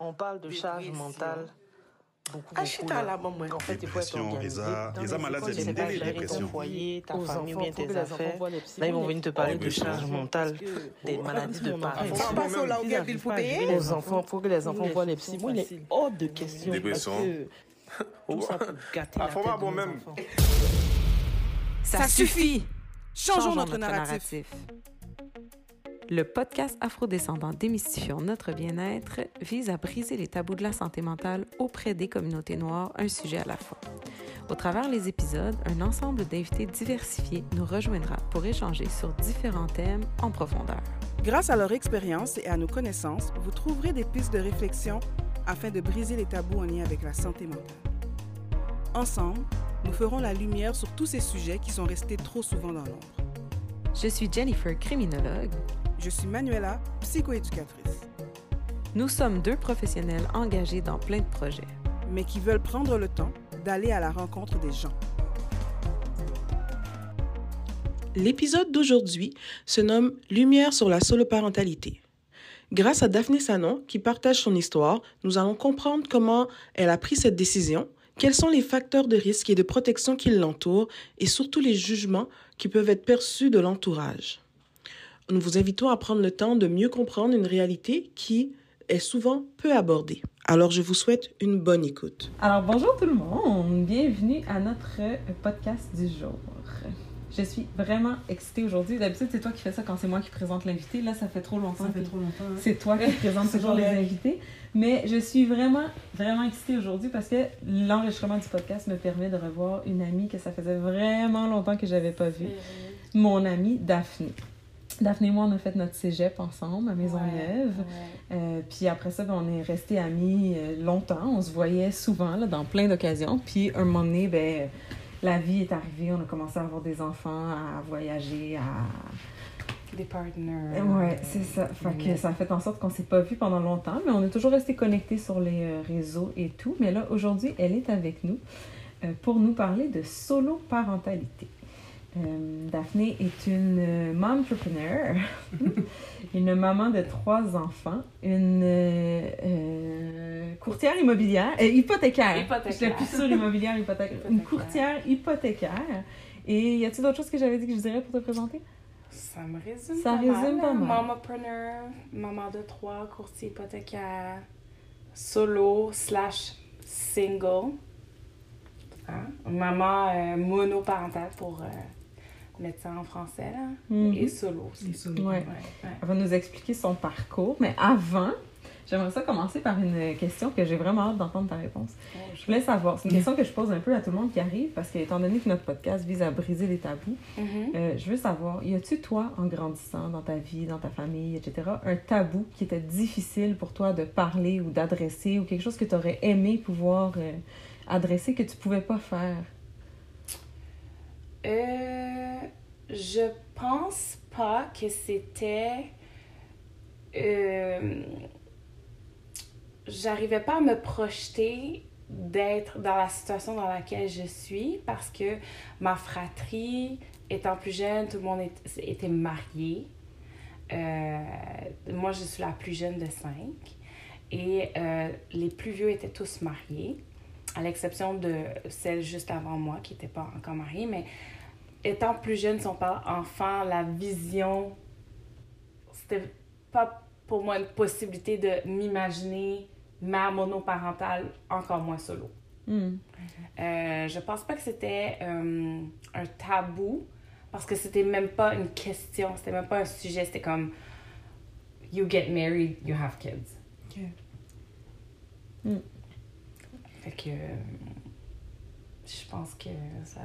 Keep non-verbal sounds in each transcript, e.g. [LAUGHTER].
On parle de charge mentale. Beaucoup, Achita la maman. En fait, il faut être Dépression, organisé. Reza, Dans Reza les écoles, tu sais une pas délai, gérer ton dépression. foyer, ta Aux famille, enfants, bien tes affaires. Là, ils vont venir te parler de charge mentale, des maladies de parents. là. Aux enfants, faut que les enfants voient les psy. Moi, il est hors de question. Dépression. Tout ça pour [LAUGHS] gâter Ah, la tête bon même. Ça, suffit. Changeons notre narratif. Le podcast Afrodescendant Démystifions notre bien-être vise à briser les tabous de la santé mentale auprès des communautés noires, un sujet à la fois. Au travers les épisodes, un ensemble d'invités diversifiés nous rejoindra pour échanger sur différents thèmes en profondeur. Grâce à leur expérience et à nos connaissances, vous trouverez des pistes de réflexion afin de briser les tabous en lien avec la santé mentale. Ensemble, nous ferons la lumière sur tous ces sujets qui sont restés trop souvent dans l'ombre. Je suis Jennifer, criminologue. Je suis Manuela, psychoéducatrice, Nous sommes deux professionnels engagés dans plein de projets. mais qui veulent prendre le temps d'aller à la rencontre des gens. L'épisode d'aujourd'hui se nomme Lumière sur la soloparentalité. Grâce à Daphné Sanon, qui partage son histoire, nous allons comprendre comment elle a pris cette décision, quels sont les facteurs de risque et de protection qui l'entourent, et surtout les jugements qui peuvent être perçus de l'entourage. Nous vous invitons à prendre le temps de mieux comprendre une réalité qui est souvent peu abordée. Alors je vous souhaite une bonne écoute. Alors bonjour tout le monde, bienvenue à notre podcast du jour. Je suis vraiment excitée aujourd'hui. D'habitude, c'est toi qui fais ça quand c'est moi qui présente l'invité. Là, ça fait trop longtemps. Ça fait trop longtemps. hein. C'est toi qui [LAUGHS] présente toujours les invités. Mais je suis vraiment, vraiment excitée aujourd'hui parce que l'enregistrement du podcast me permet de revoir une amie que ça faisait vraiment longtemps que j'avais pas vue. Mon amie Daphné. Daphné et moi, on a fait notre cégep ensemble à Maisonneuve. Euh, puis après ça, ben, on est restés amis euh, longtemps. On se voyait souvent là, dans plein d'occasions. Puis un moment donné, ben, la vie est arrivée. On a commencé à avoir des enfants, à voyager, à Des partners. Ouais, c'est ça. Fait que ça a fait en sorte qu'on s'est pas vu pendant longtemps, mais on est toujours resté connectés sur les euh, réseaux et tout. Mais là, aujourd'hui, elle est avec nous euh, pour nous parler de solo-parentalité. Euh, Daphné est une euh, entrepreneur, [LAUGHS] une maman de trois enfants, une euh, euh, courtière immobilière, euh, hypothécaire. Hypothécaire. Je sur immobilière, hypothécaire. Une courtière hypothécaire. Et y a-t-il d'autres choses que j'avais dit que je dirais pour te présenter? Ça me résume Ça pas résume mal. pas mal. Mamapreneur, maman de trois, courtier hypothécaire, solo slash single. Hein? Maman euh, monoparentale pour ça en français, là. Mhm. Et solo aussi. Ouais. Ouais, ouais. Elle va nous expliquer son parcours, mais avant, j'aimerais ça commencer par une question que j'ai vraiment hâte d'entendre ta réponse. Je voulais savoir, c'est une question que je pose un peu à tout le monde qui arrive, parce que étant donné que notre podcast vise à briser les tabous, Mhm. euh, je veux savoir, y a-tu toi, en grandissant dans ta vie, dans ta famille, etc., un tabou qui était difficile pour toi de parler ou d'adresser, ou quelque chose que tu aurais aimé pouvoir euh, adresser que tu pouvais pas faire? Euh, je pense pas que c'était. euh, J'arrivais pas à me projeter d'être dans la situation dans laquelle je suis parce que ma fratrie, étant plus jeune, tout le monde était marié. Euh, moi, je suis la plus jeune de cinq. Et les plus vieux étaient tous mariés, à l'exception de celle juste avant moi qui n'était pas encore mariée. Mais étant plus jeune, si on parle enfant, la vision, c'était pas pour moi une possibilité de m'imaginer mère monoparentale, encore moins solo. Hmm. Euh, je pense pas que c'était euh, un tabou parce que c'était même pas une question, c'était même pas un sujet, c'était comme you get married, you have kids. Ok. Mm. Fait que euh, je pense que ça.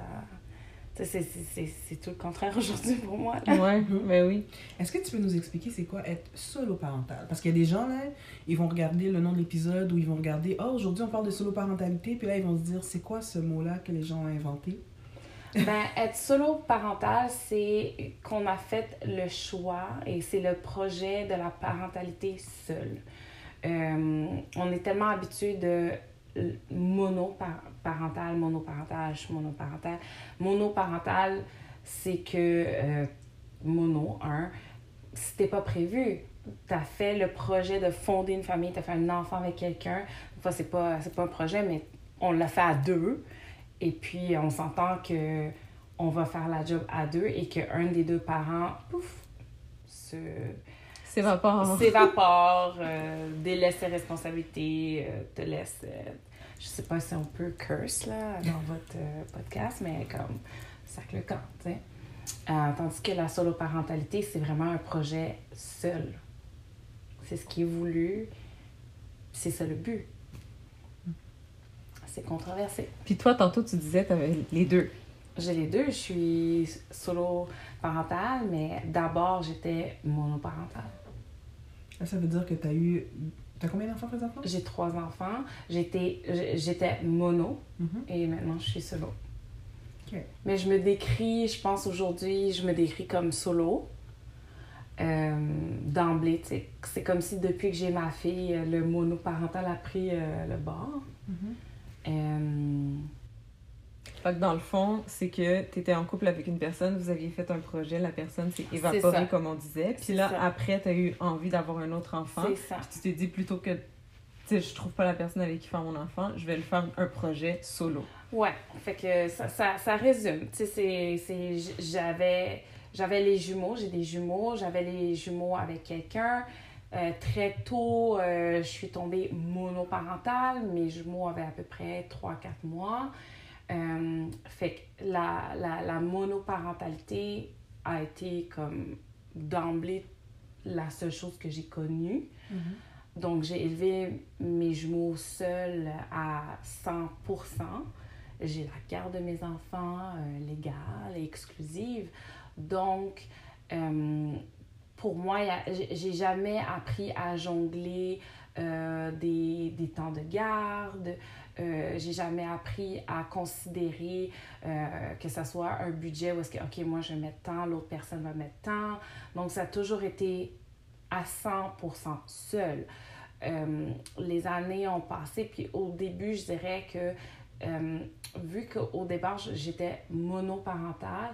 c'est- c'est- C'est c'est tout le contraire [LAUGHS] aujourd'hui pour moi. là. Ouais, ben oui. Est-ce que tu peux nous expliquer c'est quoi être solo-parental? Parce qu'il y a des gens, là, ils vont regarder le nom de l'épisode ou ils vont regarder, oh, aujourd'hui on parle de solo-parentalité, puis là ils vont se dire, c'est quoi ce mot-là que les gens ont inventé? Ben, [LAUGHS] être solo parental, c'est qu'on a fait le choix et c'est le projet de la parentalité seule. Euh, on est tellement habitué de monoparental, monoparental, suis monoparental. Monoparental, c'est que euh, mono, un, c'était pas prévu. tu fait le projet de fonder une famille, tu as fait un enfant avec quelqu'un. Pas, c'est pas un projet, mais on l'a fait à deux. Et puis, on s'entend que on va faire la job à deux et qu'un des deux parents, pouf, se S'évapore. s'évapore, euh, délaisse ses responsabilités, euh, te laisse. euh, je sais pas si on peut curse là, dans votre euh, podcast, mais comme ça que le camp, tu sais. Euh, tandis que la solo-parentalité, c'est vraiment un projet seul. C'est ce qui est voulu, c'est ça le but. C'est controversé. Puis toi, tantôt, tu disais tu avais les deux. J'ai les deux. Je suis solo-parentale, mais d'abord, j'étais monoparentale. Ça veut dire que tu as eu. Tu as combien d'enfants présentement? J'ai trois enfants. J'étais, j'étais mono Mhm. et maintenant je suis solo. Ok. Mais je me décris, je pense aujourd'hui, je me décris comme solo. Euh, D'emblée, c'est comme si depuis que j'ai ma fille, le monoparental a pris euh, le bord. Euh, Fait que dans le fond, c'est que tu étais en couple avec une personne, vous aviez fait un projet, la personne s'est évaporée, comme on disait. Puis là, ça. après, tu as eu envie d'avoir un autre enfant. c'est ça. Puis tu t'es dit plutôt que, tu sais, je trouve pas la personne avec qui faire mon enfant, je vais le faire un projet solo. Ouais, fait que ça, ça, ça résume. Tu sais, c'est- j'avais les jumeaux, j'ai des jumeaux, j'avais les jumeaux avec quelqu'un. Euh, très tôt, euh, je suis tombée monoparentale. Mes jumeaux avaient à peu près 3-4 mois. Euh, fait que la, la, la monoparentalité a été comme d'emblée la seule chose que j'ai connue. Mhm. Donc, j'ai élevé mes jumeaux seuls à 100%. J'ai la garde de mes enfants euh, légale et exclusive. Donc, euh, pour moi, j'ai jamais appris à jongler des, des temps de garde. Euh, j'ai jamais appris à considérer euh, que ça soit un budget où est-ce que, OK, moi je vais mettre tant, l'autre personne va mettre tant. Donc, ça a toujours été à 100% seul. Euh, les années ont passé, puis au début, je dirais que euh, vu qu'au départ, j'étais monoparentale,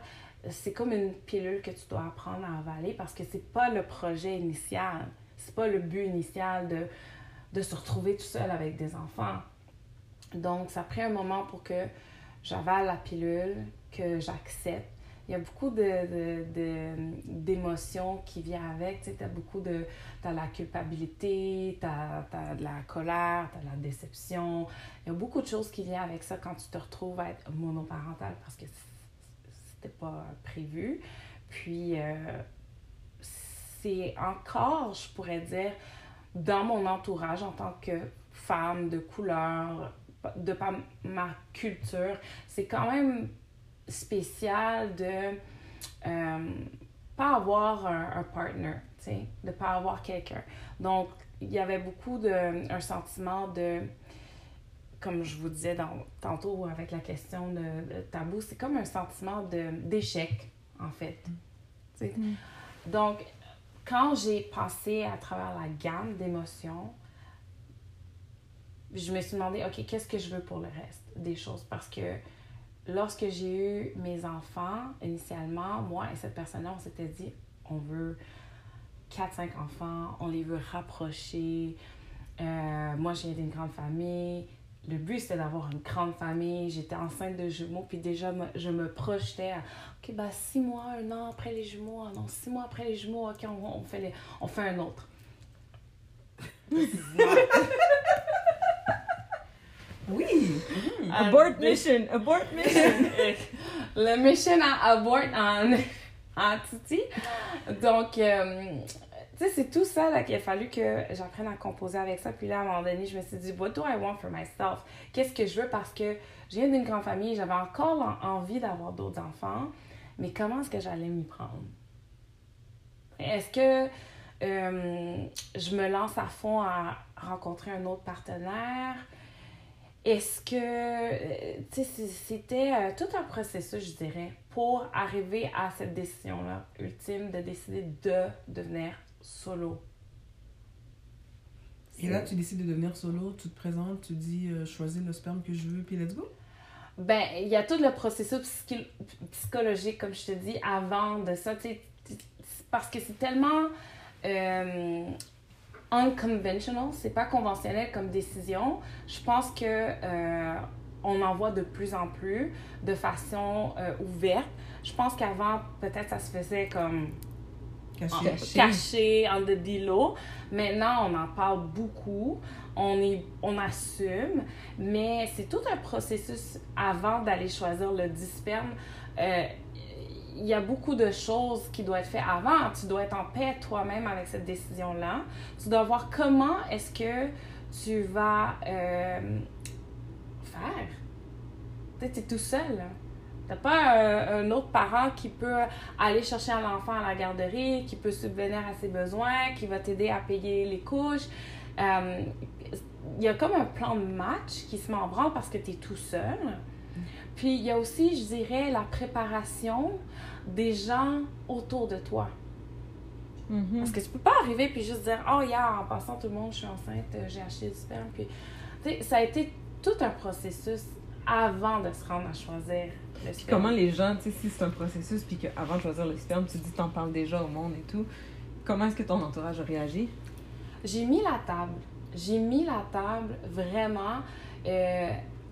c'est comme une pilule que tu dois apprendre à avaler parce que c'est pas le projet initial, c'est pas le but initial de, de se retrouver tout seul avec des enfants. Donc, ça a pris un moment pour que j'avale la pilule, que j'accepte. Il y a beaucoup de, de- d'émotions qui viennent avec. Tu as beaucoup de... T'as la culpabilité, t'as as de la colère, t'as de la déception. Il y a beaucoup de choses qui viennent avec ça quand tu te retrouves à être monoparental parce que c'était pas prévu. Puis, euh, c'est encore, je pourrais dire, dans mon entourage en tant que femme de couleur, de par ma culture, c'est quand même spécial de euh, pas avoir un, un partner, tu sais, de pas avoir quelqu'un. Donc, il y avait beaucoup de un sentiment de comme je vous disais dans, tantôt avec la question de, de tabou, c'est comme un sentiment d'échec en fait. Mm. Donc, quand j'ai passé à travers la gamme d'émotions, je me suis demandé, OK, qu'est-ce que je veux pour le reste des choses? Parce que lorsque j'ai eu mes enfants, initialement, moi et cette personne-là, on s'était dit, on veut 4-5 enfants, on les veut rapprocher. Euh, moi, j'ai d'une grande famille. Le but, c'était d'avoir une grande famille. J'étais enceinte de jumeaux, puis déjà, je me projetais à, OK, bah, six mois, un an après les jumeaux. Ah non, six mois après les jumeaux, OK, on, fait, on fait un autre. [LAUGHS] Oui! Abort mission! Abort mission! [LAUGHS] le mission à abort en, [LAUGHS] en Titi. Donc, euh, tu sais, c'est tout ça là, qu'il a fallu que j'apprenne à composer avec ça. Puis là, à un moment donné, je me suis dit, what do I want for myself? Qu'est-ce que je veux? Parce que je viens d'une grande famille, j'avais encore en- envie d'avoir d'autres enfants, mais comment est-ce que j'allais m'y prendre? Est-ce que euh, je me lance à fond à rencontrer un autre partenaire? Est-ce que, euh, tu sais, c'était euh, tout un processus, je dirais, pour arriver à cette décision-là ultime de décider de devenir solo? Et là, tu décides de devenir solo, tu te présentes, tu dis euh, choisis le sperme que je veux, puis let's go? Ben, il y a tout le processus psychologique, comme je te dis, avant de ça, tu sais, parce que c'est tellement euh, unconventional, c'est pas conventionnel comme décision. Je pense que euh, on en voit de plus en plus de façon euh, ouverte. Je pense qu'avant, peut-être ça se faisait comme Caché. en- caché, en de l'eau. Maintenant, on en parle beaucoup. On, est, on assume, mais c'est tout un processus avant d'aller choisir le disperme. Euh, il y a beaucoup de choses qui doivent être faites avant. Tu dois être en paix toi-même avec cette décision-là. Tu dois voir comment est-ce que tu vas euh, faire. Tu es tout seul. T'as pas euh, un autre parent qui peut aller chercher un enfant à la garderie, qui peut subvenir à ses besoins, qui va t'aider à payer les couches. Euh, Il y a comme un plan de match qui se met en branle parce que tu es tout seul. Puis il y a aussi, je dirais, la préparation des gens autour de toi. Mhm. Parce que tu peux pas arriver puis juste dire Oh, yeah, en passant tout le monde, je suis enceinte, euh, j'ai acheté du sperme. Puis, ça a été tout un processus avant de se rendre à choisir le Puis sperme. comment les gens, tu sais, si c'est un processus, puis qu'avant de choisir le sperme, tu dis t'en parles déjà au monde et tout, comment est-ce que ton entourage a réagi? J'ai mis la table. J'ai mis la table vraiment. Euh,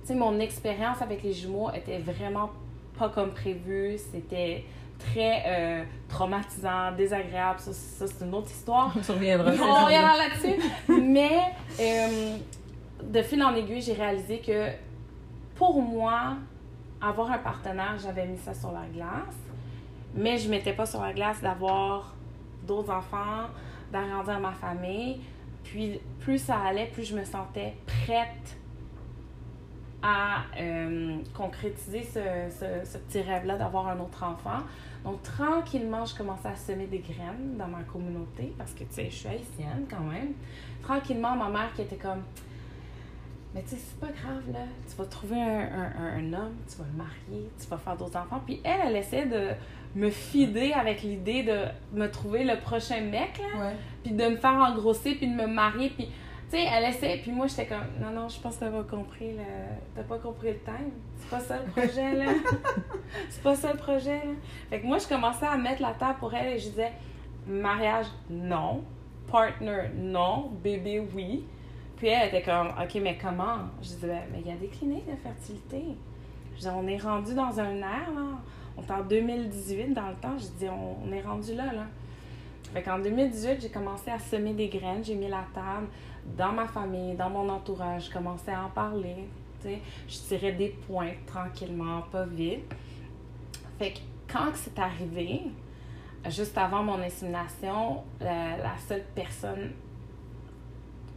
sais, mon expérience avec les jumeaux était vraiment pas comme prévu. C'était très euh, traumatisant, désagréable. Ça, ça, c'est une autre histoire. On reviendra. On reviendra là-dessus. Mais euh, de fil en aiguille, j'ai réalisé que pour moi, avoir un partenaire, j'avais mis ça sur la glace. Mais je mettais pas sur la glace d'avoir d'autres enfants, d'agrandir ma famille. Puis plus ça allait, plus je me sentais prête à euh, concrétiser ce, ce- ce petit rêve-là d'avoir un autre enfant. Donc, tranquillement, je commençais à semer des graines dans ma communauté parce que, tu sais, je suis haïtienne quand même. Tranquillement, ma mère qui était comme Mais tu sais, c'est pas grave, là. Tu vas trouver un, un- un homme, tu vas le marier, tu vas faire d'autres enfants. Puis elle, elle essaie de me fider avec l'idée de me trouver le prochain mec, là Ouais. puis de me faire engrosser, puis de me marier, puis tu sais, elle essaie, puis moi j'étais comme non non, je pense que t'as pas compris le t'as pas compris le time. C'est pas ça le projet là. [LAUGHS] c'est pas ça le projet là. Fait que moi je commençais à mettre la table pour elle et je disais mariage non, partner non, bébé oui. Puis elle était comme OK, mais comment? Je disais Ben, mais il y a des cliniques de fertilité. Je disais on est rendu dans un air là. On est en 2018 dans le temps, je dis on, on est rendu là là. Fait qu'en 2018, j'ai commencé à semer des graines, j'ai mis la table dans ma famille, dans mon entourage, je commençais à en parler, tu sais. Je tirais des pointes tranquillement, pas vite. Fait que quand c'est arrivé, juste avant mon insémination, la, la seule personne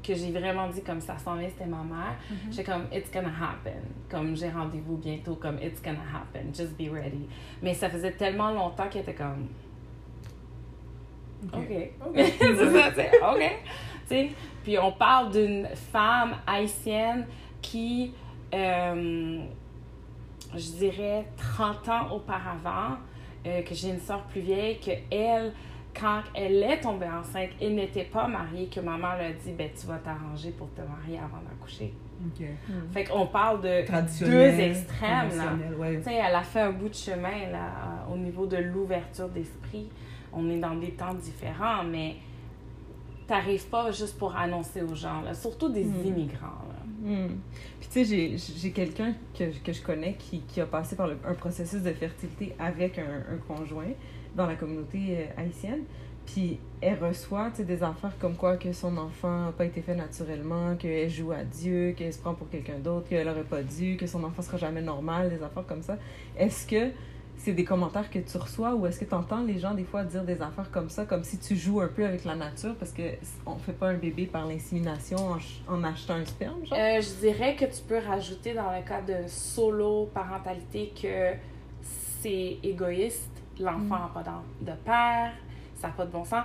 que j'ai vraiment dit comme ça s'en vient, c'était ma mère. J'étais comme, it's gonna happen. Comme j'ai rendez-vous bientôt, comme it's gonna happen. Just be ready. Mais ça faisait tellement longtemps qu'elle était comme, Ok. OK. Ok. [LAUGHS] c'est ça, OK. Tu sais, puis on parle d'une femme haïtienne qui, euh, je dirais, 30 ans auparavant, euh, que j'ai une soeur plus vieille, que elle, quand elle est tombée enceinte et n'était pas mariée, que ma mère lui a dit, ben tu vas t'arranger pour te marier avant d'accoucher. Ok. Fait qu'on parle de deux extrêmes, là. ouais. Tu sais, elle a fait un bout de chemin là, au niveau de l'ouverture d'esprit. On est dans des temps différents, mais t'arrives pas juste pour annoncer aux gens, là, surtout des Mm. immigrants. Là. Hmm. Puis tu sais, j'ai- quelqu'un que, que je connais qui, qui a passé par le- un processus de fertilité avec un, un conjoint dans la communauté euh, haïtienne. Puis elle reçoit des affaires comme quoi que son enfant n'a pas été fait naturellement, qu'elle joue à Dieu, qu'elle se prend pour quelqu'un d'autre, qu'elle aurait pas dû, que son enfant sera jamais normal, des affaires comme ça. Est-ce que c'est des commentaires que tu reçois ou est-ce que tu entends les gens des fois dire des affaires comme ça, comme si tu joues un peu avec la nature parce que on fait pas un bébé par l'insémination en, en achetant un sperme, genre? Euh, je dirais que tu peux rajouter dans le cas de solo-parentalité que c'est égoïste, l'enfant n'a pas de père, ça n'a pas de bon sens.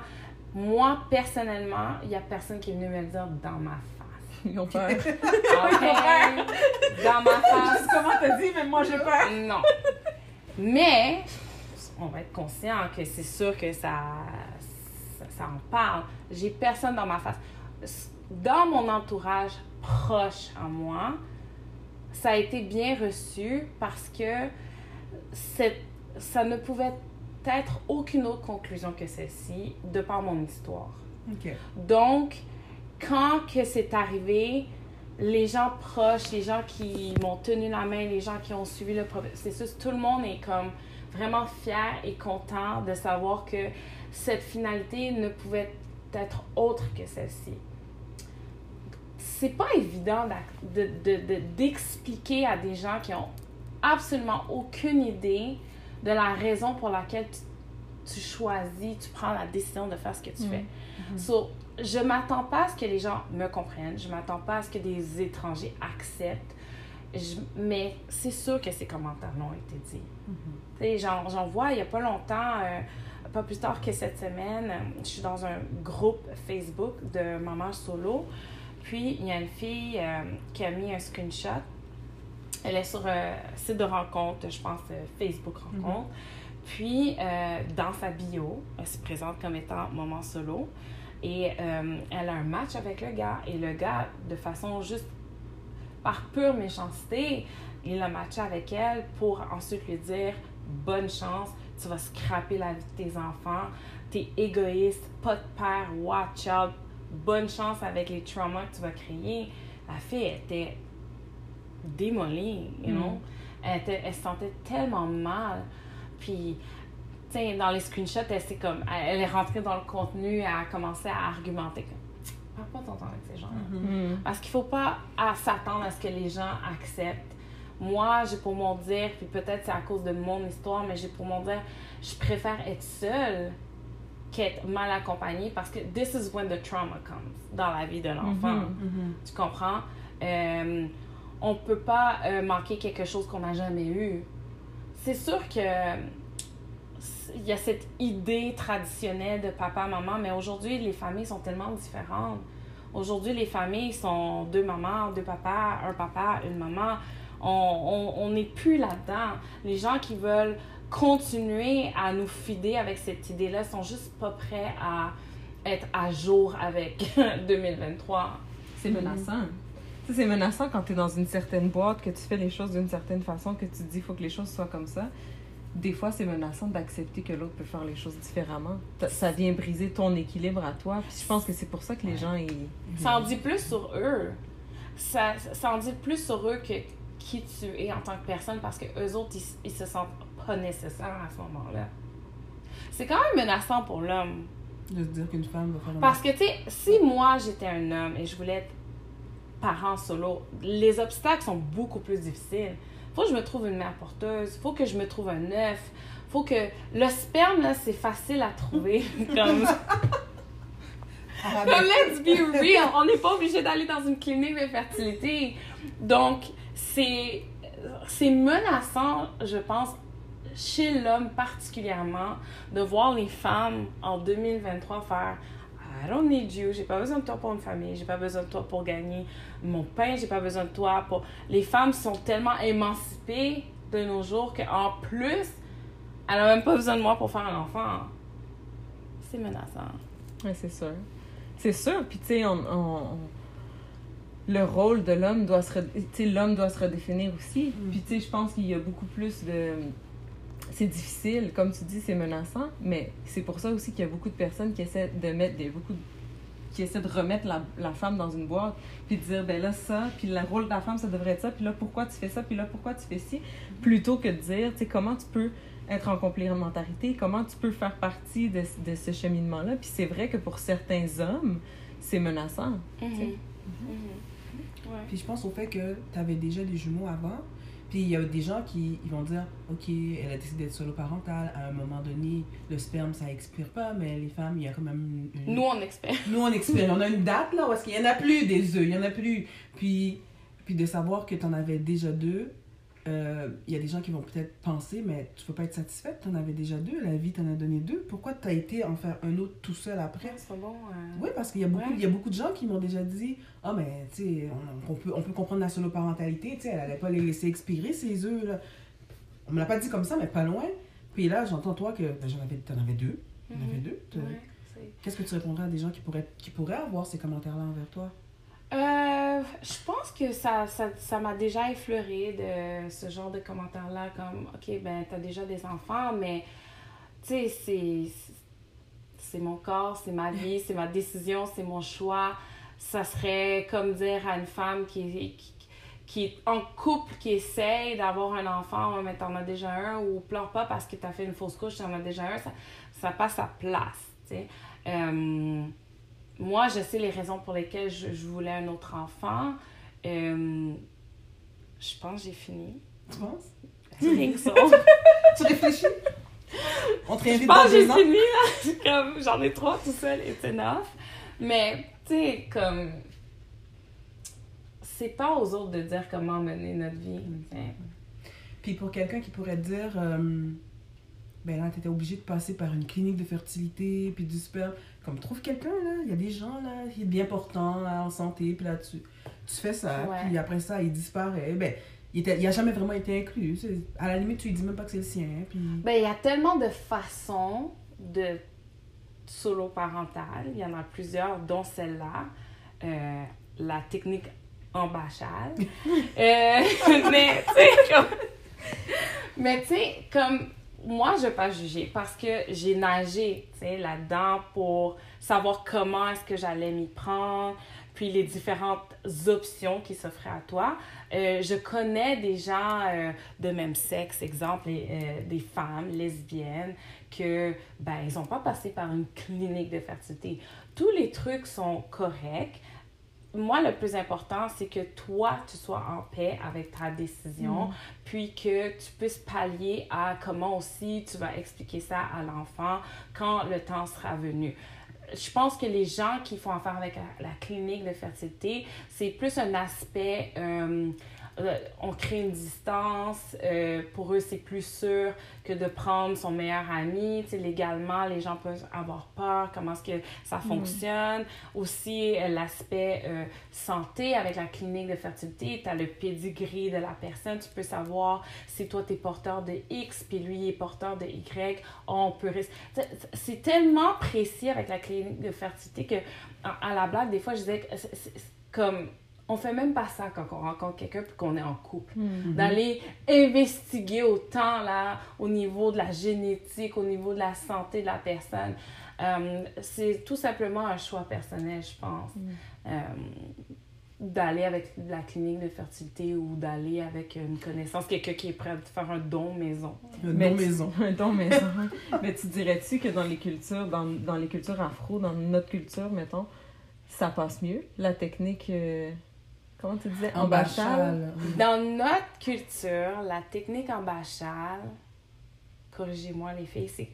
Moi, personnellement, il n'y a personne qui est venu me le dire dans ma face. [LAUGHS] Ils ont peur. [LAUGHS] OK? [LAUGHS] dans ma face. Comment t'as dit, mais moi j'ai peur. Non. Mais, on va être conscient que c'est sûr que ça, ça, ça en parle. J'ai personne dans ma face. Dans mon entourage proche à moi, ça a été bien reçu parce que ça ne pouvait peut-être aucune autre conclusion que celle-ci de par mon histoire. Ok. Donc, quand que c'est arrivé, les gens proches, les gens qui m'ont tenu la main, les gens qui ont suivi le processus, tout le monde est comme vraiment fier et content de savoir que cette finalité ne pouvait être autre que celle-ci. C'est pas évident d'ac- de- de- de- d'expliquer à des gens qui ont absolument aucune idée de la raison pour laquelle tu, tu choisis, tu prends la décision de faire ce que tu Mm. fais. So, je m'attends pas à ce que les gens me comprennent, je m'attends pas à ce que des étrangers acceptent, Je- mais c'est sûr que ces commentaires-là ont été dits. Tu sais, J'en vois il y a pas longtemps, euh, pas plus tard que cette semaine, euh, je suis dans un groupe Facebook de mamans solo, puis il y a une fille euh, qui a mis un screenshot. Elle est sur un site de rencontre, je pense euh, Facebook Rencontre. Puis, euh, dans sa bio, elle se présente comme étant maman solo. Et euh, elle a un match avec le gars. Et le gars, de façon juste par pure méchanceté, il a matché avec elle pour ensuite lui dire Bonne chance, tu vas scraper la vie de tes enfants, t'es égoïste, pas de père, watch out, bonne chance avec les traumas que tu vas créer. La fille était démolie, you know? Elle, était, elle se sentait tellement mal. Puis, sais, dans les screenshots, elle, s'est comme, elle, elle est rentrée dans le contenu, elle a commencé à argumenter comme Parle pas ton temps avec ces gens-là. Mm. Parce qu'il faut pas s'attendre à ce que les gens acceptent. Moi, j'ai pour mon dire, puis peut-être c'est à cause de mon histoire, mais j'ai pour mon dire, je préfère être seule qu'être mal accompagnée parce que this is when the trauma comes dans la vie de l'enfant. Mhm. Tu comprends? Euh, on peut pas euh, manquer quelque chose qu'on n'a jamais eu. C'est sûr que il y a cette idée traditionnelle de papa, maman, mais aujourd'hui, les familles sont tellement différentes. Aujourd'hui, les familles sont deux mamans, deux papas, un papa, une maman. On on- on n'est plus là-dedans. Les gens qui veulent continuer à nous fider avec cette idée-là sont juste pas prêts à être à jour avec [LAUGHS] 2023. C'est menaçant. Tu sais, c'est menaçant quand tu es dans une certaine boîte, que tu fais les choses d'une certaine façon, que tu te dis faut que les choses soient comme ça. Des fois, c'est menaçant d'accepter que l'autre peut faire les choses différemment. Ça vient briser ton équilibre à toi. Puis je pense que c'est pour ça que les gens, ils... Ça en dit plus sur eux. Ça, ça en dit plus sur eux que qui tu es en tant que personne parce que eux autres, ils, ils se sentent pas nécessaires à ce moment-là. C'est quand même menaçant pour l'homme. De se dire qu'une femme va faire Parce que, tu sais, si moi j'étais un homme et je voulais être parent solo, les obstacles sont beaucoup plus difficiles. Faut que je me trouve une mère porteuse, faut que je me trouve un œuf, faut que. Le sperme, là, c'est facile à trouver. [LAUGHS] [LAUGHS] Comme. Ah, Comme, let's be real, on n'est pas obligé d'aller dans une clinique de fertilité. Donc, c'est c'est menaçant, je pense, chez l'homme particulièrement, de voir les femmes en 2023 faire I don't need you, j'ai pas besoin de toi pour une famille, j'ai pas besoin de toi pour gagner mon pain, j'ai pas besoin de toi pour. Les femmes sont tellement émancipées de nos jours qu'en plus, elle a même pas besoin de moi pour faire un enfant. C'est menaçant. Ouais, c'est sûr. C'est sûr. Puis, tu sais, on, on- on- le rôle de l'homme doit se... re- l'homme doit se redéfinir aussi. Mm. Puis, tu sais, je pense qu'il y a beaucoup plus de... C'est difficile, comme tu dis, c'est menaçant, mais c'est pour ça aussi qu'il y a beaucoup de personnes qui essaient de mettre des... Beaucoup de- qui essaient de remettre la, la femme dans une boîte, puis de dire, ben là, ça, puis le rôle de la femme, ça devrait être ça, puis là, pourquoi tu fais ça, puis là, pourquoi tu fais ci, plutôt que de dire, tu sais, comment tu peux être en complémentarité, comment tu peux faire partie de, de ce cheminement-là? Puis c'est vrai que pour certains hommes, c'est menaçant. Mhm. sais. Mhm. Ouais. Puis je pense au fait que tu avais déjà des jumeaux avant. Puis il y a des gens qui ils vont dire Ok, elle a décidé d'être solo parentale. À un moment donné, le sperme, ça expire pas, mais les femmes, il y a quand même une. Nous, on expère. Nous, on expire. On a une date là où est-ce qu'il y en a plus des œufs? Il y en a plus. Puis, puis de savoir que tu en avais déjà deux, euh, il y a des gens qui vont peut-être penser Mais tu peux pas être satisfaite, tu en avais déjà deux. La vie t'en a donné deux. Pourquoi tu as été en faire un autre tout seul après? C'est pas bon. euh, oui, parce qu'il y, a beaucoup- Ouais. y a beaucoup de gens qui m'ont déjà dit Ah, mais tu sais, on, on peut, on peut comprendre la soloparentalité, tu sais, elle allait pas les laisser expirer ces œufs. Là. On me l'a pas dit comme ça, mais pas loin. Puis là, j'entends toi que ben, j'en avais, t'en avais deux. Avais mhm. deux. Ouais, Qu'est-ce que tu répondrais à des gens qui pourraient, qui pourraient avoir ces commentaires-là envers toi? Euh, je pense que ça ça ça m'a déjà effleuré de ce genre de commentaires-là, comme, OK, ben, t'as déjà des enfants, mais, tu sais, c'est. C'est mon corps, c'est ma vie, c'est ma décision, c'est mon choix. Ça serait comme dire à une femme qui, qui, qui est en couple, qui essaye d'avoir un enfant, mais t'en as déjà un, ou pleure pas parce que t'as fait une fausse couche, t'en as déjà un, ça, ça passe sa place, tu sais. Euh, moi, je sais les raisons pour lesquelles je, je voulais un autre enfant. Euh, je pense que j'ai fini. Tu penses? I think so. Tu réfléchis? On te Je réinvite pense dans que j'ai deux ans? fini, là. Comme, j'en ai trois tout seul, it's enough. Mais, tu sais, comme... C'est pas aux autres de dire comment mener notre vie. Puis pour quelqu'un qui pourrait dire, euh, ben là, t'étais obligé de passer par une clinique de fertilité, puis du sperme. Comme, trouve quelqu'un, là. Il y a des gens, là, qui est bien portant, là, en santé, puis là, tu, tu fais ça, Ouais. puis après ça, il disparaît. Ben, il, était, il a jamais vraiment été inclus. À la limite, tu lui dis même pas que c'est le sien, puis... Ben, il y a tellement de façons de solo parental. Il y en a plusieurs, dont celle-là. Euh, la technique embâchale. [LAUGHS] Euh, [LAUGHS] mais, tu sais, comme... Mais, tu sais, comme... Moi, je vais pas juger parce que j'ai nagé, là-dedans pour savoir comment est-ce que j'allais m'y prendre, puis les différentes options qui s'offraient à toi. Euh, je connais des gens euh, de même sexe, exemple, euh, des femmes lesbiennes, que, ben, ils n'ont pas passé par une clinique de fertilité. Tous les trucs sont corrects. Moi, le plus important, c'est que toi, tu sois en paix avec ta décision, puis que tu puisses pallier à comment aussi tu vas expliquer ça à l'enfant quand le temps sera venu. Je pense que les gens qui font affaire avec la, la clinique de fertilité, c'est plus un aspect, euh, on crée une distance, euh, pour eux c'est plus sûr que de prendre son meilleur ami, tu sais, légalement les gens peuvent avoir peur, comment est-ce que ça fonctionne. Aussi euh, l'aspect euh, santé avec la clinique de fertilité, tu as le pedigree de la personne, tu peux savoir si toi tu es porteur de X puis lui est porteur de Y, on peut c'est- tellement précis avec la clinique de fertilité que à, à la blague des fois je disais que comme on fait même pas ça quand on rencontre quelqu'un puis qu'on est en couple. D'aller investiguer autant là au niveau de la génétique au niveau de la santé de la personne. Euh, c'est tout simplement un choix personnel je pense. Euh, d'aller avec la clinique de fertilité ou d'aller avec une connaissance quelqu'un qui est prêt à te faire un don maison. Un Mais don tu- maison. [LAUGHS] Un don [LAUGHS] maison. Mais tu dirais-tu que dans les cultures, dans, dans les cultures afro, dans notre culture, mettons, ça passe mieux, la technique, euh, comment tu disais? Embâchale, oui. Dans notre culture, la technique embâchale, corrigez-moi les filles, c'est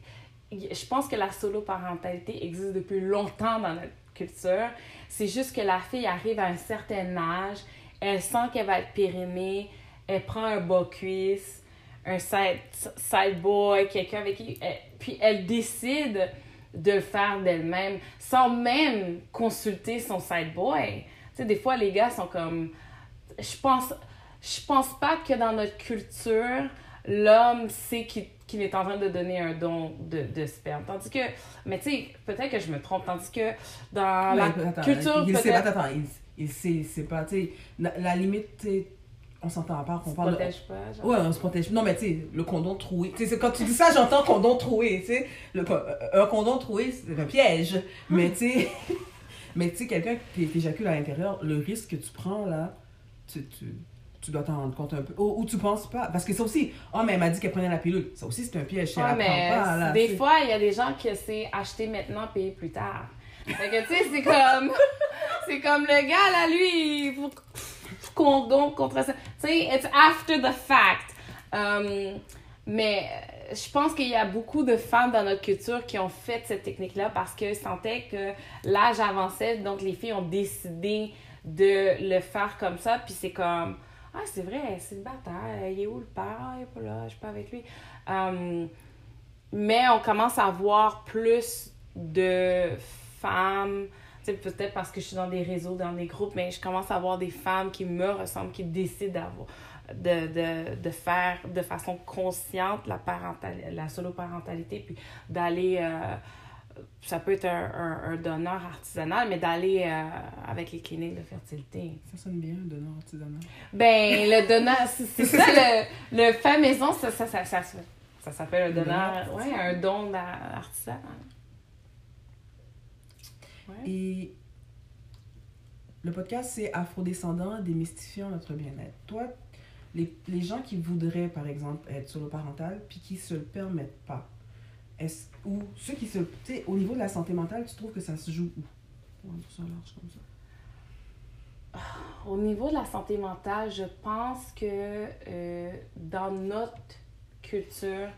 je pense que la solo-parentalité existe depuis longtemps dans notre culture. C'est juste que la fille arrive à un certain âge, elle sent qu'elle va être périnée, elle prend un bas cuisse, un side, side boy, quelqu'un avec qui... elle- puis elle décide de le faire d'elle-même sans même consulter son side boy. Tu sais, des fois, les gars sont comme... Je pense, je pense pas que dans notre culture, l'homme sait qu'il qu'il est en train de donner un don de, de sperme. Tandis que... Mais tu sais, peut-être que je me trompe. Tandis que dans la Mais attends, culture, il sait, attends, il, il sait, c'est pas, tu sais, la, la limite, tu sais, on s'entend part qu'on se parle de... protège pas, genre? Ouais, on se protège. Non, mais tu sais, le condom troué. Tu sais, quand tu dis ça, j'entends condom troué, tu sais. Euh, Un condom troué, c'est un piège. Mais tu sais, [LAUGHS] mais tu sais, quelqu'un qui t'éjacule à l'intérieur, le risque que tu prends là, tu, tu, tu dois t'en rendre compte un peu. Ou, ou tu penses pas. Parce que ça aussi, oh, mais elle m'a dit qu'elle prenait la pilule. Ça aussi, c'est un piège. Elle Ouais, mais pas, là, des fois, il y a des gens qui c'est acheter maintenant, payer plus tard. Fait que, tu sais, c'est comme... [LAUGHS] c'est comme le gars, là, lui, faut condom contre ça. Tu sais, it's after the fact. Um, mais euh, je pense qu'il y a beaucoup de femmes dans notre culture qui ont fait cette technique-là parce qu'elles sentaient que l'âge avançait, donc les filles ont décidé de le faire comme ça, puis c'est comme... Ah, c'est vrai, c'est le bâtard. Il est où le père? Ah, il est pas là, je suis pas avec lui. Um, mais on commence à voir plus de femmes, peut-être parce que je suis dans des réseaux, dans des groupes, mais je commence à voir des femmes qui me ressemblent, qui décident d'avoir, de, de, de faire de façon consciente la, parental, la solo-parentalité, puis d'aller, euh, ça peut être un, un, un donneur artisanal, mais d'aller euh, avec les cliniques de fertilité. Ça sonne bien, un donneur artisanal. Ben, le donneur, [LAUGHS] c'est ça, le, le fait maison, ça, ça, ça, ça, Ça s'appelle un donneur, don ouais, un don d'artisan. Ouais. Et le podcast, c'est Afrodescendant, démystifiant notre bien-être. Toi, les, les gens qui voudraient, par exemple, être solo-parental, puis qui se le permettent pas, est ou ceux qui se... Tu sais, au niveau de la santé mentale, tu trouves que ça se joue où? On va dire ça large comme ça. Au niveau de la santé mentale, je pense que euh, dans notre culture,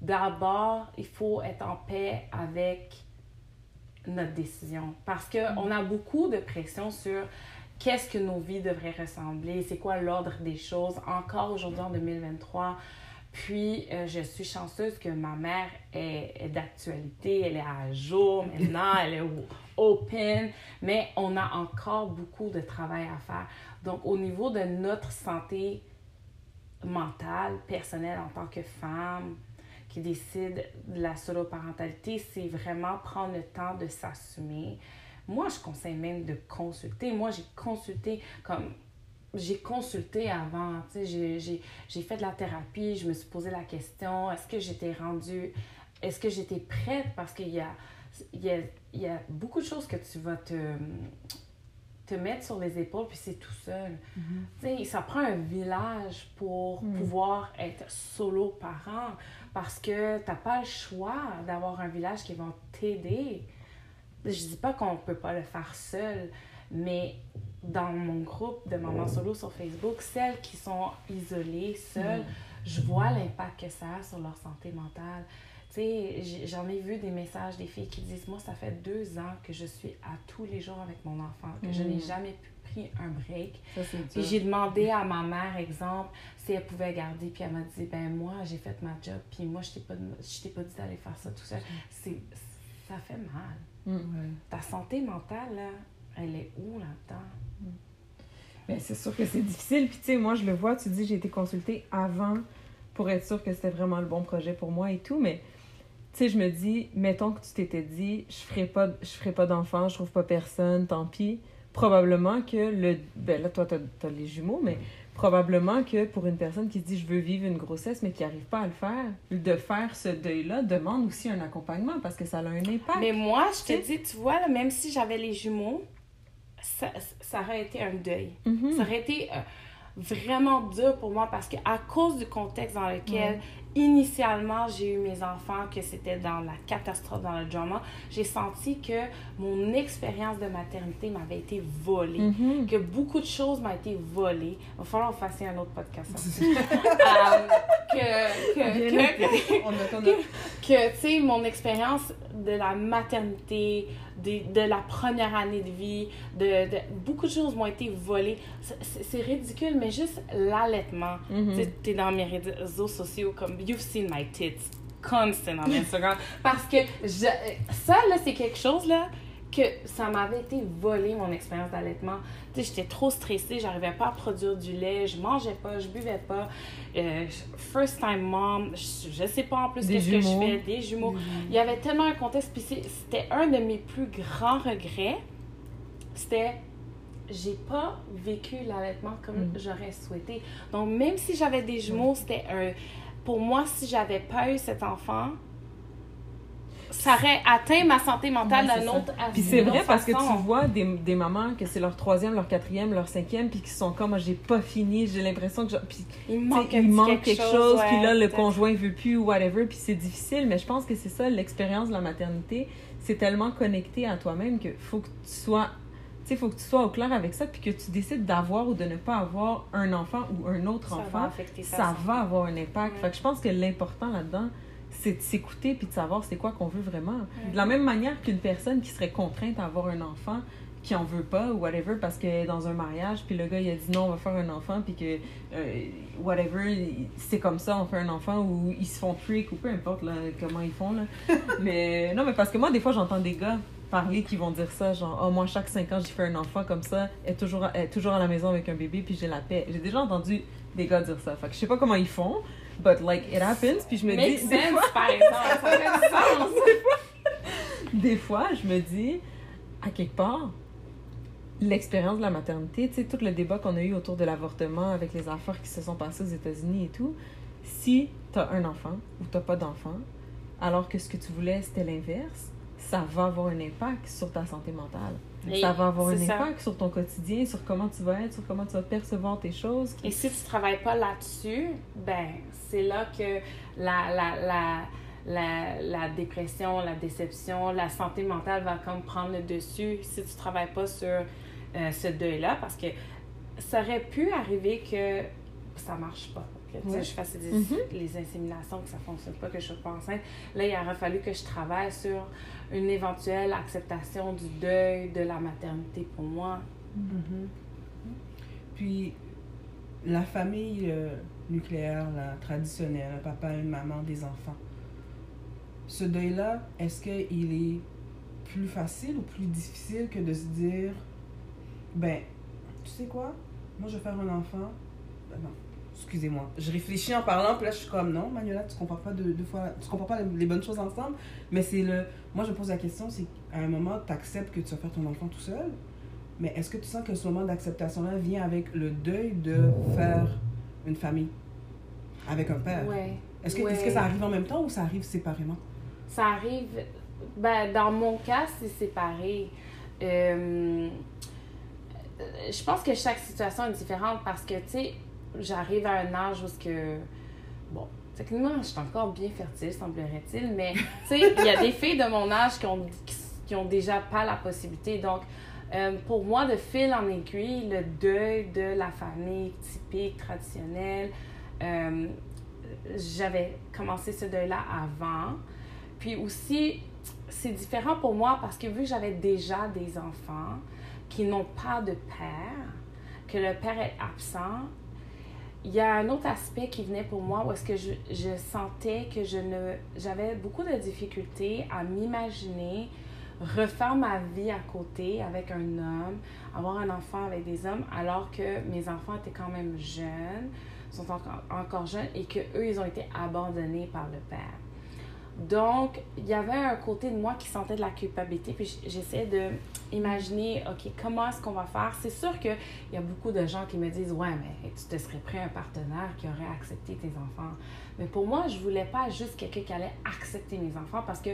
d'abord, il faut être en paix avec notre décision. Parce qu'on a beaucoup de pression sur qu'est-ce que nos vies devraient ressembler, c'est quoi l'ordre des choses, encore aujourd'hui en 2023. Puis, euh, je suis chanceuse que ma mère est, est d'actualité, elle est à jour [LAUGHS] maintenant, elle est open, mais on a encore beaucoup de travail à faire. Donc, au niveau de notre santé mentale, personnelle en tant que femme qui décide de la solo-parentalité, c'est vraiment prendre le temps de s'assumer. Moi, je conseille même de consulter. Moi, j'ai consulté comme j'ai consulté avant, tu sais, j'ai- j'ai j'ai fait de la thérapie, je me suis posé la question, est-ce que j'étais rendue, est-ce que j'étais prête? Parce qu'il y a, il y, a, il y a beaucoup de choses que tu vas te, te mettre sur les épaules, puis c'est tout seul. Tu sais, ça prend un village pour Mm. pouvoir être solo parent, parce que t'as pas le choix d'avoir un village qui va t'aider. Je dis pas qu'on peut pas le faire seul, mais dans mon groupe de mamans solo sur Facebook, celles qui sont isolées, seules, je vois l'impact que ça a sur leur santé mentale. Tu sais, j'en ai vu des messages des filles qui disent Moi, ça fait deux ans que je suis à tous les jours avec mon enfant, que je n'ai jamais pu pris un break. Ça, Puis j'ai demandé à ma mère, exemple, si elle pouvait garder, puis elle m'a dit Ben, moi, j'ai fait ma job, puis moi, je t'ai pas, je t'ai pas dit d'aller faire ça tout seul. C'est, ça fait mal. Mm. Ta santé mentale, là, elle est où là-dedans? Ben, c'est sûr que c'est difficile. Puis, tu sais, moi, je le vois, tu dis, j'ai été consultée avant pour être sûre que c'était vraiment le bon projet pour moi et tout. Mais, tu sais, je me dis, mettons que tu t'étais dit, je ferai pas, je ferai pas d'enfant, je trouve pas personne, tant pis. Probablement que le. Ben là, toi, t'as as les jumeaux, mais probablement que pour une personne qui se dit, je veux vivre une grossesse, mais qui n'arrive pas à le faire, de faire ce deuil-là demande aussi un accompagnement parce que ça a un impact. Mais moi, je te Tu dis, tu vois, là, même si j'avais les jumeaux, ça, ça aurait été un deuil. Mhm. Ça aurait été euh, vraiment dur pour moi parce que à cause du contexte dans lequel initialement j'ai eu mes enfants, que c'était dans la catastrophe, dans le drama, j'ai senti que mon expérience de maternité m'avait été volée. Mhm. Que beaucoup de choses m'ont été volées. Il va falloir fasse un autre podcast. [LAUGHS] Euh, que, que, [LAUGHS] que, tu sais, mon expérience de la maternité, de, de la première année de vie, de, de beaucoup de choses m'ont été volées. C'est- ridicule, mais juste l'allaitement. Mhm. Tu t'es dans mes réseaux sociaux comme You've seen my tits constant on Instagram. [LAUGHS] Parce que je, ça, là, c'est quelque chose, là, que ça m'avait été volé, mon expérience d'allaitement. Tu sais, j'étais trop stressée, j'arrivais pas à produire du lait, je mangeais pas, je buvais pas. Euh, first time mom, je, je sais pas en plus qu'est-ce que je jumeaux. fais, des jumeaux. Il y avait tellement un contexte, puis c'était un de mes plus grands regrets. C'était j'ai pas vécu l'allaitement comme Mm. j'aurais souhaité. Donc même si j'avais des jumeaux, c'était un pour moi si j'avais pas eu cet enfant, ça aurait atteint ma santé mentale d'un autre Puis d'une c'est vrai parce que tu vois des, des mamans que c'est leur troisième, leur quatrième, leur cinquième, puis qui sont comme, Ah, j'ai pas fini, j'ai l'impression que... Puis, il manque, il quelque chose, puis là, le conjoint veut plus ou whatever, puis c'est difficile, mais je pense que c'est ça, l'expérience de la maternité, c'est tellement connecté à toi-même que faut que tu sois... Sais, faut que tu sois au clair avec ça, puis que tu décides d'avoir ou de ne pas avoir un enfant ou un autre ça va enfant, sa ça santé. va avoir un impact. Ouais. Fait que je pense que l'important là-dedans, c'est de s'écouter puis de savoir c'est quoi qu'on veut vraiment. De la même manière qu'une personne qui serait contrainte à avoir un enfant qui en veut pas ou whatever parce qu'elle est dans un mariage puis le gars il a dit non on va faire un enfant puis que euh, whatever il- c'est comme ça on fait un enfant ou ils se font freak ou peu importe là, comment ils font là [LAUGHS] mais non mais parce que moi des fois j'entends des gars parler qui vont dire ça genre oh moi chaque 5 ans j'ai fait un enfant comme ça elle est toujours elle est toujours à la maison avec un bébé puis j'ai la paix j'ai déjà entendu des gars dire ça fait que je sais pas comment ils font but like it happens puis je me Make dis des sense, fois, par exemple. Ça fait sens. [LAUGHS] des fois, je me dis, à quelque part, l'expérience de la maternité, tu sais, tout le débat qu'on a eu autour de l'avortement avec les affaires qui se sont passées aux États-Unis et tout, si tu as un enfant ou tu pas d'enfant, alors que ce que tu voulais, c'était l'inverse, ça va avoir un impact sur ta santé mentale. Et ça va avoir un ça. impact sur ton quotidien, sur comment tu vas être, sur comment tu vas percevoir tes choses. Et si tu travailles pas là-dessus, ben, c'est là que la, la, la, la, la dépression, la déception, la santé mentale va comme prendre le dessus si tu travailles pas sur euh, ce deuil-là. Parce que ça aurait pu arriver que ça marche pas. Que, je fasse des, Mhm. les inséminations, que ça fonctionne pas, que je sois pas enceinte. Là, il aurait fallu que je travaille sur une éventuelle acceptation du deuil de la maternité pour moi. Mhm. Puis, la famille euh, nucléaire, la traditionnelle, un papa, une maman, des enfants. Ce deuil-là, est-ce qu'il est plus facile ou plus difficile que de se dire, ben, tu sais quoi, moi je vais faire un enfant. Ben non, excusez-moi. Je réfléchis en parlant, puis là je suis comme, non, Manuela, tu compares pas deux, deux fois, tu compares pas les, bonnes choses ensemble. Mais c'est le, moi je pose la question, c'est qu'à un moment, tu acceptes que tu vas faire ton enfant tout seul? Mais est-ce que tu sens que ce moment d'acceptation-là vient avec le deuil de faire une famille? Avec un père? Ouais. Est-ce que, Ouais. est-ce que ça arrive en même temps ou ça arrive séparément? Ça arrive, ben, dans mon cas, c'est séparé. Euh, je pense que chaque situation est différente parce que, tu sais, j'arrive à un âge où ce que, bon, techniquement, je suis encore bien fertile, semblerait-il, mais, tu sais, il y a des filles de mon âge qui ont, qui, ont déjà pas la possibilité. Donc, euh, pour moi, de fil en aiguille, le deuil de la famille typique, traditionnelle, euh, j'avais commencé ce deuil-là avant. Puis aussi, c'est différent pour moi parce que vu que j'avais déjà des enfants qui n'ont pas de père, que le père est absent, il y a un autre aspect qui venait pour moi où que je, je sentais que je ne j'avais beaucoup de difficultés à m'imaginer refaire ma vie à côté avec un homme, avoir un enfant avec des hommes alors que mes enfants étaient quand même jeunes, sont encore, encore jeunes et que eux ils ont été abandonnés par le père. Donc, il y avait un côté de moi qui sentait de la culpabilité, puis j'essayais de imaginer, OK, comment est-ce qu'on va faire? C'est sûr qu'il y a beaucoup de gens qui me disent, ouais, mais tu te serais pris un partenaire qui aurait accepté tes enfants. Mais pour moi, je voulais pas juste quelqu'un qui allait accepter mes enfants parce que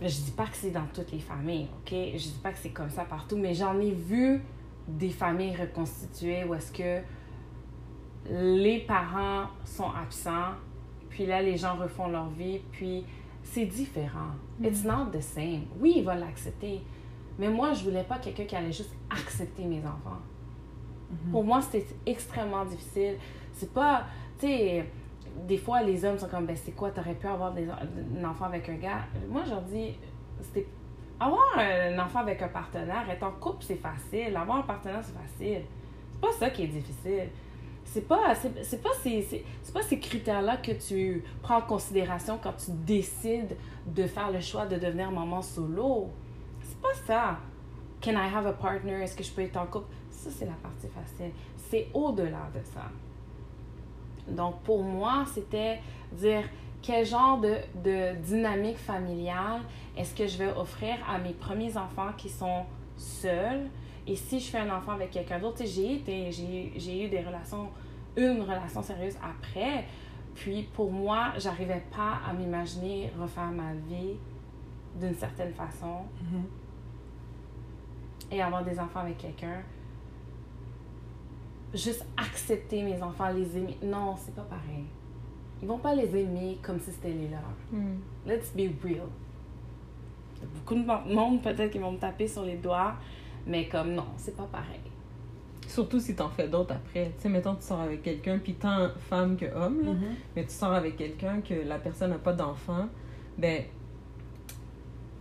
je dis pas que c'est dans toutes les familles, OK? Je dis pas que c'est comme ça partout, mais j'en ai vu des familles reconstituées où est-ce que les parents sont absents, puis là, les gens refont leur vie, puis c'est différent. It's not the same. Oui, il va l'accepter, mais moi, je voulais pas quelqu'un qui allait juste accepter mes enfants. Pour moi, c'était extrêmement difficile. C'est pas, tu sais, des fois, les hommes sont comme, ben, c'est quoi, t'aurais pu avoir des, un enfant avec un gars? Moi, je leur dis, c'était. Avoir un enfant avec un partenaire, être en couple, c'est facile. Avoir un partenaire, c'est facile. C'est pas ça qui est difficile. C'est pas, pas ces, pas ces critères-là que tu prends en considération quand tu décides de faire le choix de devenir maman solo. C'est pas ça. Can I have a partner? Est-ce que je peux être en couple? Ça, c'est la partie facile. C'est au-delà de ça. Donc, pour moi, c'était dire quel genre de, de dynamique familiale est-ce que je vais offrir à mes premiers enfants qui sont seuls. Et si je fais un enfant avec quelqu'un d'autre, j'ai été, j'ai, eu des relations, une relation sérieuse après. Puis pour moi, j'arrivais pas à m'imaginer refaire ma vie d'une certaine façon Mhm. et avoir des enfants avec quelqu'un. Juste accepter mes enfants, les aimer. Non, c'est pas pareil. Ils vont pas les aimer comme si c'était les leurs. Hmm. Let's be real. Il y a beaucoup de monde peut-être qui vont me taper sur les doigts, mais comme non, c'est pas pareil. Surtout si t'en fais d'autres après. Tu sais, mettons, tu sors avec quelqu'un, puis tant femme que homme, là, Mhm. mais tu sors avec quelqu'un que la personne n'a pas d'enfant, ben,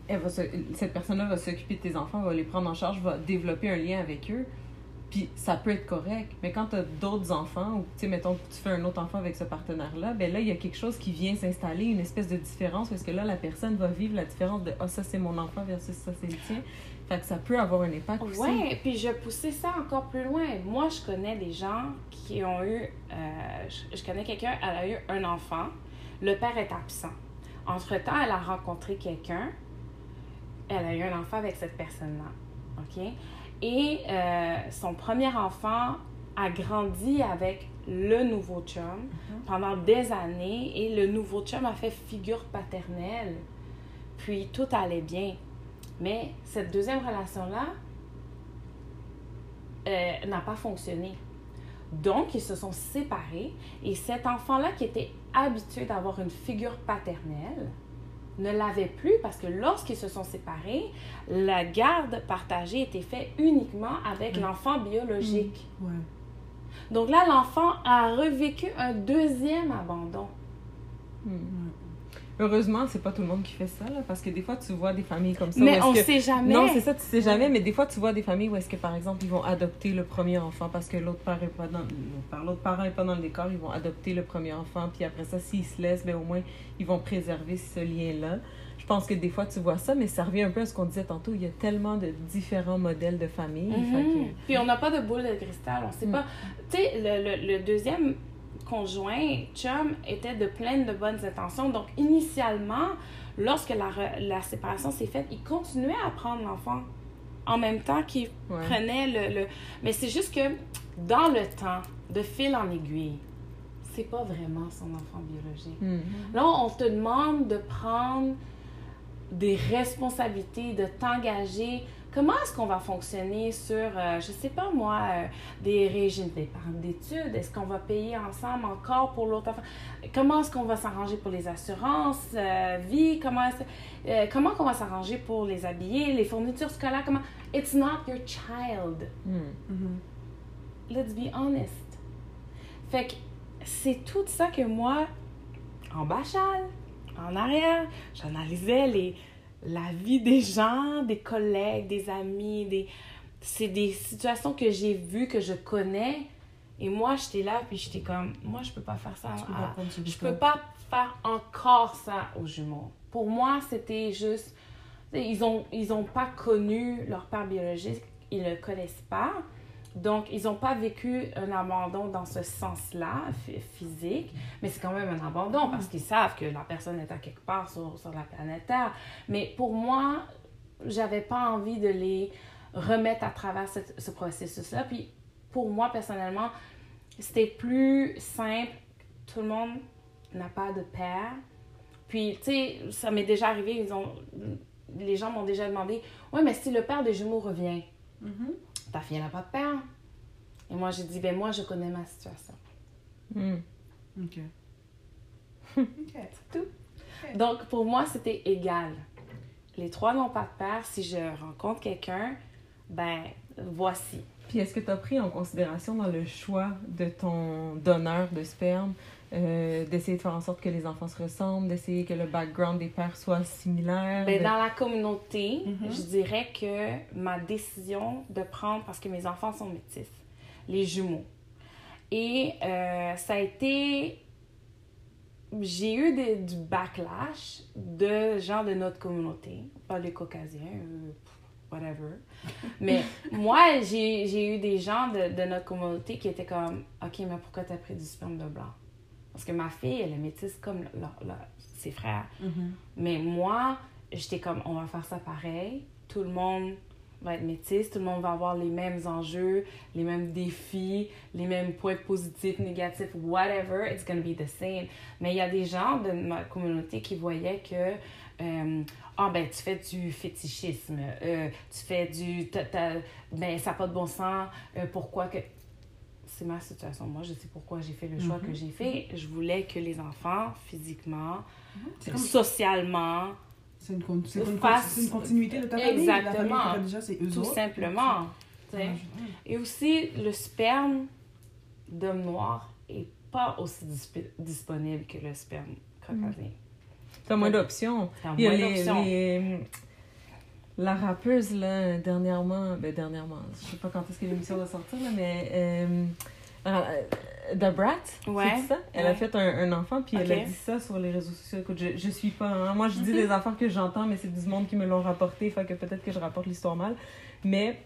elle va se- cette personne-là va s'occuper de tes enfants, va les prendre en charge, va développer un lien avec eux. Puis ça peut être correct. Mais quand tu as d'autres enfants, ou tu sais, mettons que tu fais un autre enfant avec ce partenaire-là, ben là, il y a quelque chose qui vient s'installer, une espèce de différence, parce que là, la personne va vivre la différence de Ah, ça c'est mon enfant versus ça c'est le tien. Fait que ça peut avoir un impact aussi. Ouais, puis je poussais ça encore plus loin. Moi, je connais des gens qui ont eu. euh, je, je connais quelqu'un, elle a eu un enfant. Le père est absent. Entre-temps, elle a rencontré quelqu'un. Elle a eu un enfant avec cette personne-là. OK? Et euh, son premier enfant, a grandi avec le nouveau chum pendant des années et le nouveau chum a fait figure paternelle. Puis tout allait bien. Mais cette deuxième relation-là euh, n'a pas fonctionné. Donc, ils se sont séparés et cet enfant-là qui était habitué d'avoir une figure paternelle ne l'avait plus parce que lorsqu'ils se sont séparés, la garde partagée était faite uniquement avec l'enfant biologique. Ouais. Donc là, l'enfant a revécu un deuxième abandon. Hmm. Heureusement, c'est pas tout le monde qui fait ça, là, parce que des fois, tu vois des familles comme ça. Mais on que- sait jamais. Non, c'est ça, tu sais jamais, mais des fois, tu vois des familles où est-ce que, par exemple, ils vont adopter le premier enfant parce que l'autre parent est pas dans, l'autre parent- est pas dans le décor, ils vont adopter le premier enfant, puis après ça, s'ils se laissent, ben, au moins, ils vont préserver ce lien-là. Je pense que des fois, tu vois ça, mais ça revient un peu à ce qu'on disait tantôt, il y a tellement de différents modèles de famille. Mhm. que- Puis on n'a pas de boule de cristal, on sait Mm. pas. Tu sais, le, le- le deuxième conjoint, chum, était de pleines de bonnes intentions. Donc, initialement, lorsque la, la séparation s'est faite, il continuait à prendre l'enfant en même temps qu'il Ouais. prenait le, le- Mais c'est juste que dans le temps, de fil en aiguille, c'est pas vraiment son enfant biologique. Hmm. Là, on te demande de prendre des responsabilités, de t'engager. Comment est-ce qu'on va fonctionner sur, euh, je sais pas moi, euh, des régimes d'épargne d'études? Est-ce qu'on va payer ensemble encore pour l'autre enfant? Comment est-ce qu'on va s'arranger pour les assurances, euh, vie? Comment est-ce euh, comment qu'on va s'arranger pour les habiller, les fournitures scolaires? Comment? It's not your child. Hmm. Mhm. Let's be honest. Fait que c'est tout ça que moi, en bachal, en arrière, j'analysais les, la vie des gens, des collègues, des amis, des... C'est des situations que j'ai vues, que je connais. Et moi, j'étais là, puis j'étais comme, moi, je peux pas faire ça. Tu peux à- pas je peux pas faire encore ça aux jumeaux. Pour moi, c'était juste. Ils ont, ils ont pas connu leur père biologique, ils le connaissent pas. Donc, ils n'ont pas vécu un abandon dans ce sens-là, phy- physique, mais c'est quand même un abandon parce qu'ils savent que la personne est à quelque part sur, sur la planète Terre. Mais pour moi, j'avais pas envie de les remettre à travers ce, ce processus-là. Puis, pour moi, personnellement, c'était plus simple. Tout le monde n'a pas de père. Puis, tu sais, ça m'est déjà arrivé, ils ont, les gens m'ont déjà demandé Ouais, mais si le père des jumeaux revient, Mhm. Ta fille n'a pas de père. Et moi, j'ai dit Ben, moi, je connais ma situation. Hmm. Ok. [LAUGHS] C'est tout. Donc, pour moi, c'était égal. Les trois n'ont pas de père. Si je rencontre quelqu'un, ben, voici. Puis est-ce que tu as pris en considération dans le choix de ton donneur de sperme euh, d'essayer de faire en sorte que les enfants se ressemblent, d'essayer que le background des pères soit similaire? Ben, de- dans la communauté, Mhm. je dirais que ma décision de prendre, parce que mes enfants sont métis, les jumeaux. Et euh, ça a été. J'ai eu des- du backlash de gens de notre communauté, pas les caucasiens, euh, whatever. [LAUGHS] Mais moi, j'ai j'ai eu des gens de, de notre communauté qui étaient comme Ok, mais pourquoi t'as pris du sperme de blanc Parce que ma fille, elle est métisse comme ses frères. Mhm. Mais moi, j'étais comme, on va faire ça pareil. Tout le monde va être métis, tout le monde va avoir les mêmes enjeux, les mêmes défis, les mêmes points positifs, négatifs, whatever, it's gonna be the same. Mais il y a des gens de ma communauté qui voyaient que, euh, ah ben, tu fais du fétichisme, euh, tu fais du, t'as- ben, ça n'a pas de bon sens, euh, pourquoi que c'est ma situation. Moi, je sais pourquoi j'ai fait le choix que j'ai fait. Je voulais que les enfants, physiquement, comme- socialement, C'est une, con- c'est une, Face- c'est une continuité de ta famille. La Exactement. famille déjà, eux tout autres. simplement. Ouais, je- Et aussi, le sperme d'homme noir est pas aussi disp- disponible que le sperme caucasien. T'as moins d'options. Il y a moins les, d'options. les- La rappeuse, là, dernièrement, ben dernièrement, je sais pas quand est-ce que l'émission va sortir, là, mais euh, euh, The Brat, Ouais, c'est ça? Elle a fait un, un enfant, puis elle a dit ça sur les réseaux sociaux. Écoute, je, je suis pas... hein. Moi, je dis des affaires que j'entends, mais c'est du monde qui me l'ont rapporté, fait que peut-être que je rapporte l'histoire mal. Mais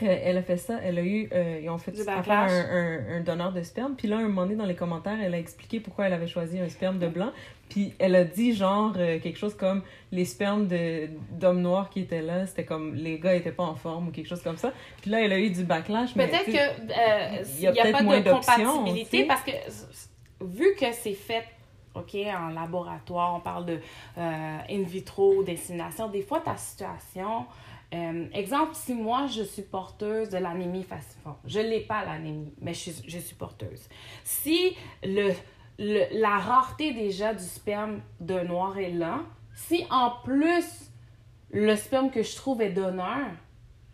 Elle, elle a fait ça, elle a eu, euh, ils ont fait affaire à un, un, un donneur de sperme. Puis là, un moment donné, dans les commentaires, elle a expliqué pourquoi elle avait choisi un sperme de blanc. Puis elle a dit, genre, euh, quelque chose comme les spermes d'hommes noirs qui étaient là, c'était comme les gars étaient pas en forme ou quelque chose comme ça. Puis là, elle a eu du backlash. Peut-être tu que sais, euh, il il y a n'y a, peut-être pas moins de compatibilité parce que vu que c'est fait OK, en laboratoire, on parle de euh, in vitro, d'insémination, des fois ta situation, euh, exemple, si moi je suis porteuse de l'anémie falciforme, je ne l'ai pas l'anémie, mais je suis, je suis porteuse. Si le, le- la rareté déjà du sperme de noir est là, si en plus le sperme que je trouve est donneur,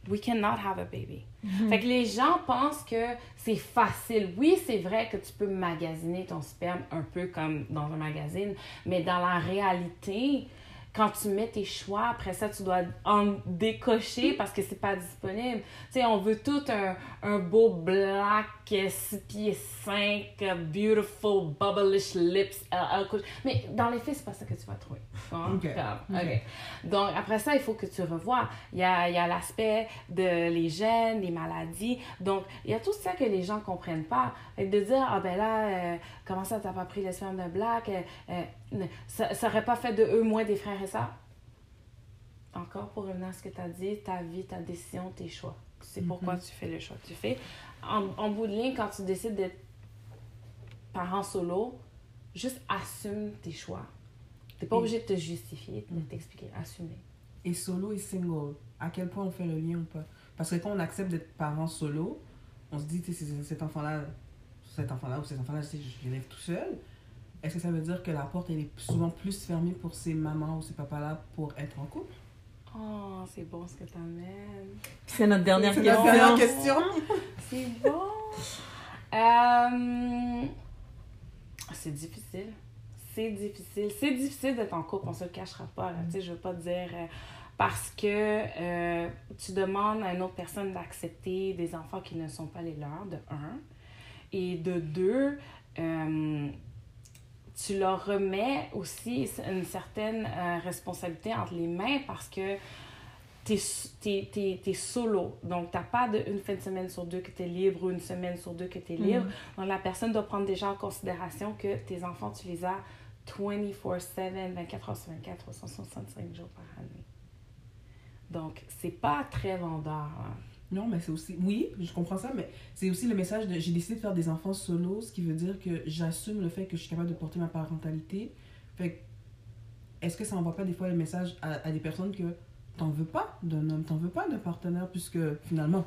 we cannot have a baby. Fait que les gens pensent que c'est facile. Oui, c'est vrai que tu peux magasiner ton sperme un peu comme dans un magazine, mais dans la réalité, quand tu mets tes choix, après ça, tu dois en décocher parce que c'est pas disponible. Tu sais, on veut tout un, un beau black, 6 pieds 5, beautiful, bubblish lips. euh, euh, couche. mais dans les faits, c'est pas ça que tu vas trouver. Hein? Ok. Comme, ok. Donc, après ça, il faut que tu revois. Il y a, y a l'aspect de les gènes, les maladies. Donc, il y a tout ça que les gens comprennent pas. Fait que de dire, ah ben là, euh, comment ça, t'as pas pris le sperme de black? Euh, euh, ça, ça aurait pas fait de eux moins des frères et sœurs? Encore pour revenir à ce que tu as dit, ta vie, ta décision, tes choix. C'est pourquoi tu fais le choix que tu fais. En, en bout de ligne, quand tu décides d'être parent solo, juste assume tes choix. T'es pas obligé de te justifier, de t'expliquer, assumer. Et solo et single, à quel point on fait le lien ou pas? Parce que quand on accepte d'être parent solo, on se dit, cet enfant-là, cet enfant-là ou cet enfant-là, je l'élève tout seul. Est-ce que ça veut dire que la porte, elle est souvent plus fermée pour ces mamans ou ces papas-là pour être en couple? Oh, c'est bon ce que t'amènes. Puis c'est notre dernière question. la dernière question. [LAUGHS] C'est bon. Euh, C'est difficile. C'est difficile. C'est difficile d'être en couple, on se le cachera pas. Là. Tu sais, je veux pas te dire euh, parce que euh, tu demandes à une autre personne d'accepter des enfants qui ne sont pas les leurs, de un. Et de deux, euh, tu leur remets aussi une certaine euh, responsabilité entre les mains parce que t'es es, t'es- t'es solo. Donc, t'as pas de, une fin de semaine sur deux que tu es libre ou une semaine sur deux que tu es libre. Donc, la personne doit prendre déjà en considération que tes enfants, tu les as 24-7, 24 heures sur 24, 365 jours par année. Donc, c'est pas très vendeur. hein. Non, mais c'est aussi. Oui, je comprends ça, mais c'est aussi le message de j'ai décidé de faire des enfants solo, ce qui veut dire que j'assume le fait que je suis capable de porter ma parentalité. Fait est-ce que ça envoie pas des fois le message à des personnes que t'en veux pas d'un homme, t'en veux pas d'un partenaire, puisque finalement,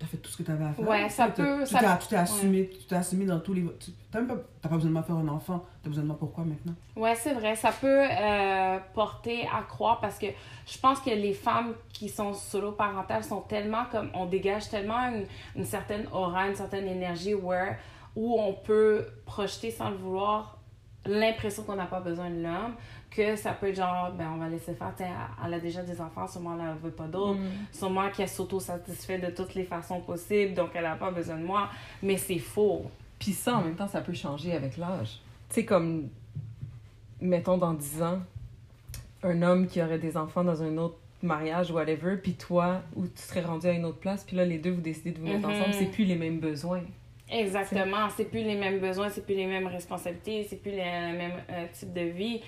t'as fait tout ce que t'avais à faire. Ouais, ça peut- Tu ça- t'es assumé, tu t'es assumé dans tous les. tu- T'as même pas, t'as pas besoin de m'en faire un enfant, t'as besoin de moi pourquoi maintenant Ouais, c'est vrai. Ça peut euh, porter à croire parce que je pense que les femmes qui sont solo-parentales sont tellement comme. On dégage tellement une, une certaine aura, une certaine énergie where, où on peut projeter sans le vouloir l'impression qu'on n'a pas besoin de l'homme, que ça peut être genre, ben on va laisser faire, elle a déjà des enfants, sûrement elle veut pas d'autres, sûrement qu'elle s'auto-satisfait de toutes les façons possibles, donc elle n'a pas besoin de moi, mais c'est faux. Puis ça, en même temps, ça peut changer avec l'âge. Tu sais, comme, mettons, dans 10 ans, un homme qui aurait des enfants dans un autre mariage, whatever, puis toi, où tu serais rendu à une autre place, puis là, les deux, vous décidez de vous mettre Mhm. ensemble, c'est plus les mêmes besoins. Exactement, c'est plus les mêmes besoins, c'est plus les mêmes responsabilités, c'est plus les mêmes euh, types de vie.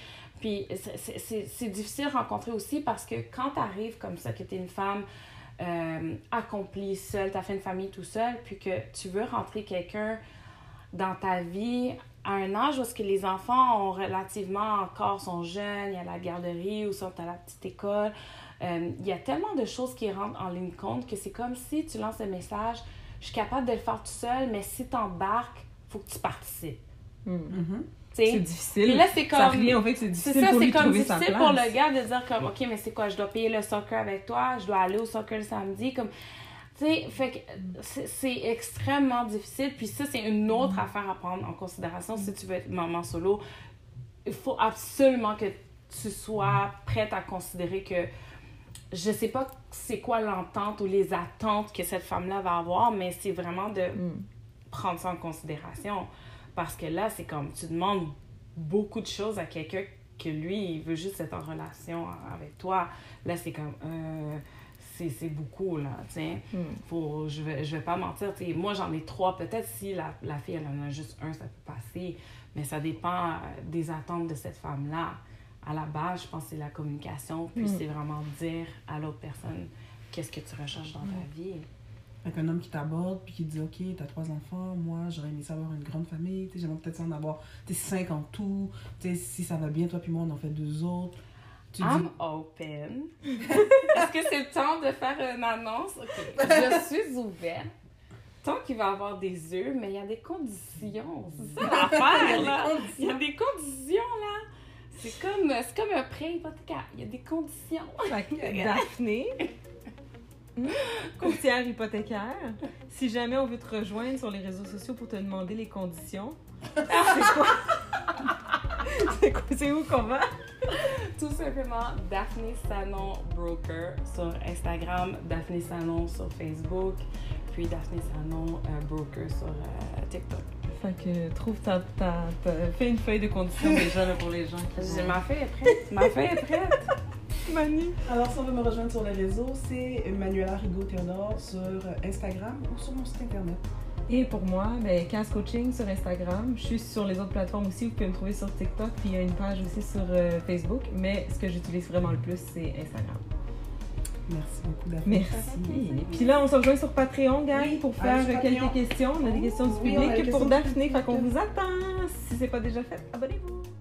Puis c'est- c'est- c'est c'est difficile de rencontrer aussi parce que quand tu arrives comme ça, que tu es une femme euh, accomplie, seule, tu as fait une famille tout seul, puis que tu veux rentrer quelqu'un dans ta vie à un âge où est-ce que les enfants ont relativement encore sont jeunes, il y a la garderie ou sont à la petite école. Euh, il y a tellement de choses qui rentrent en ligne de compte que c'est comme si tu lances un message, je suis capable de le faire tout seul, mais si tu embarques, faut que tu participes. Hmm. C'est difficile. Puis là, c'est Ça comme. revient au fait que c'est C'est difficile ça, pour c'est comme difficile pour le gars de dire comme, OK, mais c'est quoi, je dois payer le soccer avec toi, je dois aller au soccer le samedi, comme, tu sais, fait que c'est extrêmement difficile, puis ça, c'est une autre affaire à prendre en considération si tu veux être maman solo. Il faut absolument que tu sois prête à considérer que je sais pas c'est quoi l'entente ou les attentes que cette femme-là va avoir, mais c'est vraiment de Hmm. prendre ça en considération. Parce que là, c'est comme tu demandes beaucoup de choses à quelqu'un que lui, il veut juste être en relation avec toi. Là, c'est comme. euh, c'est beaucoup, là, sais. Hmm. Faut, je vais, je vais pas mentir, tu sais, moi j'en ai trois, peut-être si la, la fille elle en a juste un, ça peut passer, mais ça dépend euh, des attentes de cette femme-là. À la base, je pense que c'est la communication, puis Mm. c'est vraiment dire à l'autre personne qu'est-ce que tu recherches dans ta vie. Avec un homme qui t'aborde, puis qui te dit Ok, t'as trois enfants, moi j'aurais aimé ça avoir une grande famille, tu sais, j'aimerais peut-être en avoir cinq en tout, tu sais, si ça va bien, toi puis moi on en fait deux autres. Tu dis I'm open. [LAUGHS] Est-ce que c'est le temps de faire une annonce? Ok. Je suis ouverte. Tant qu'il va avoir des œufs, mais il y a des conditions. C'est ça [LAUGHS] l'affaire, là. Il y a des conditions, là. C'est comme, c'est comme un prêt hypothécaire. Il y a des conditions. Fait que Daphné, [LAUGHS] [LAUGHS] courtière hypothécaire, si jamais on veut te rejoindre sur les réseaux sociaux pour te demander les conditions, c'est quoi? [LAUGHS] C'est quoi- C'est où qu'on va? Tout simplement, Daphné Sanon Broker sur Instagram, Daphné Sanon sur Facebook, puis Daphné Sanon euh, Broker sur euh, TikTok. Fait que trouve ta, ta, ta- fais une feuille de conditions [LAUGHS] déjà là, pour les gens qui J'ai ma feuille est prête. Ma feuille est prête. Manu. Alors, si on veut me rejoindre sur les réseaux, c'est Manuela Rigaud Théodore sur Instagram ou sur mon site internet. Et pour moi, ben, Casse Coaching sur Instagram. Je suis sur les autres plateformes aussi. Vous pouvez me trouver sur TikTok. Puis il y a une page aussi sur euh, Facebook. Mais ce que j'utilise vraiment le plus, c'est Instagram. Merci beaucoup, Daphné. Merci. Puis là, on se rejoint sur Patreon, gang, Oui, pour faire quelques questions. On a des questions du Oui, public pour Daphné. Fait qu'on vous attend. Si c'est pas déjà fait, abonnez-vous.